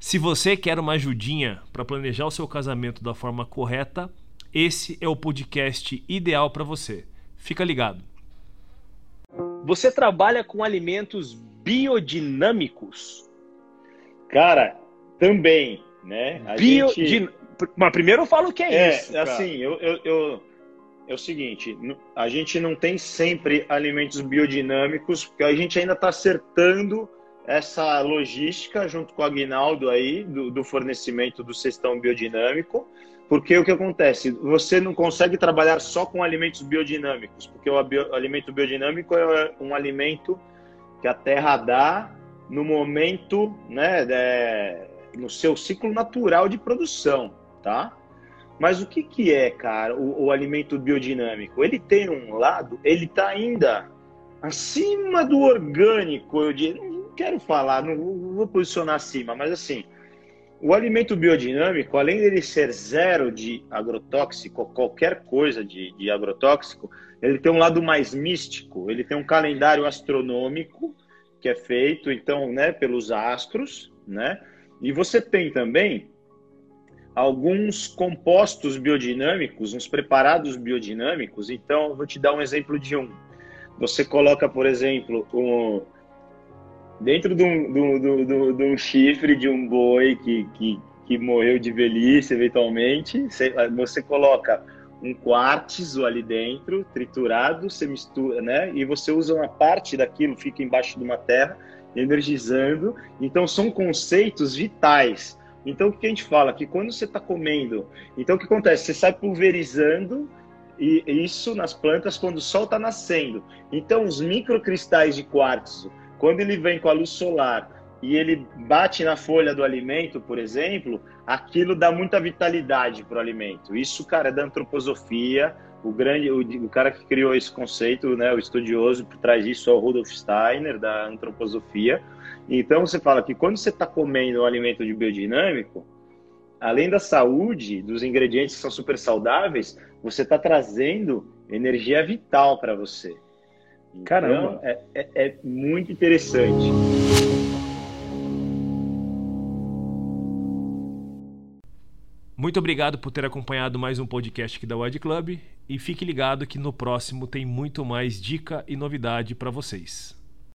Se você quer uma ajudinha para planejar o seu casamento da forma correta, esse é o podcast ideal para você. Fica ligado. Você trabalha com alimentos biodinâmicos? Cara, também, né? A Bio... gente... Mas primeiro eu falo o que é, é isso. Cara. Assim, eu, eu, eu, é o seguinte: a gente não tem sempre alimentos biodinâmicos, porque a gente ainda está acertando essa logística junto com o Aguinaldo aí, do, do fornecimento do cestão biodinâmico, porque o que acontece? Você não consegue trabalhar só com alimentos biodinâmicos, porque o bio, alimento biodinâmico é um alimento que a terra dá no momento, né, de, no seu ciclo natural de produção, tá? Mas o que, que é, cara, o, o alimento biodinâmico? Ele tem um lado, ele está ainda acima do orgânico, eu diria, quero falar, não vou posicionar acima, mas assim, o alimento biodinâmico, além dele ser zero de agrotóxico, qualquer coisa de, de agrotóxico, ele tem um lado mais místico, ele tem um calendário astronômico que é feito, então, né, pelos astros, né? E você tem também alguns compostos biodinâmicos, uns preparados biodinâmicos. Então, vou te dar um exemplo de um. Você coloca, por exemplo, um, dentro de um, de, de, de um, chifre de um boi que, que, que morreu de velhice, eventualmente, você, você coloca um quartzo ali dentro, triturado, você mistura, né? E você usa uma parte daquilo, fica embaixo de uma terra, energizando. Então, são conceitos vitais. Então, o que a gente fala? Que quando você está comendo, então o que acontece? Você sai pulverizando e isso nas plantas quando o sol está nascendo. Então, os microcristais de quartzo quando ele vem com a luz solar e ele bate na folha do alimento, por exemplo, aquilo dá muita vitalidade para o alimento. Isso, cara, é da antroposofia. O grande, o, o, cara que criou esse conceito, né, o estudioso por trás disso é o Rudolf Steiner da antroposofia. Então você fala que quando você está comendo um alimento de biodinâmico, além da saúde, dos ingredientes que são super saudáveis, você está trazendo energia vital para você. Caramba! Então, é, é, é muito interessante. Muito obrigado por ter acompanhado mais um podcast aqui da Wide Club e fique ligado que no próximo tem muito mais dica e novidade para vocês.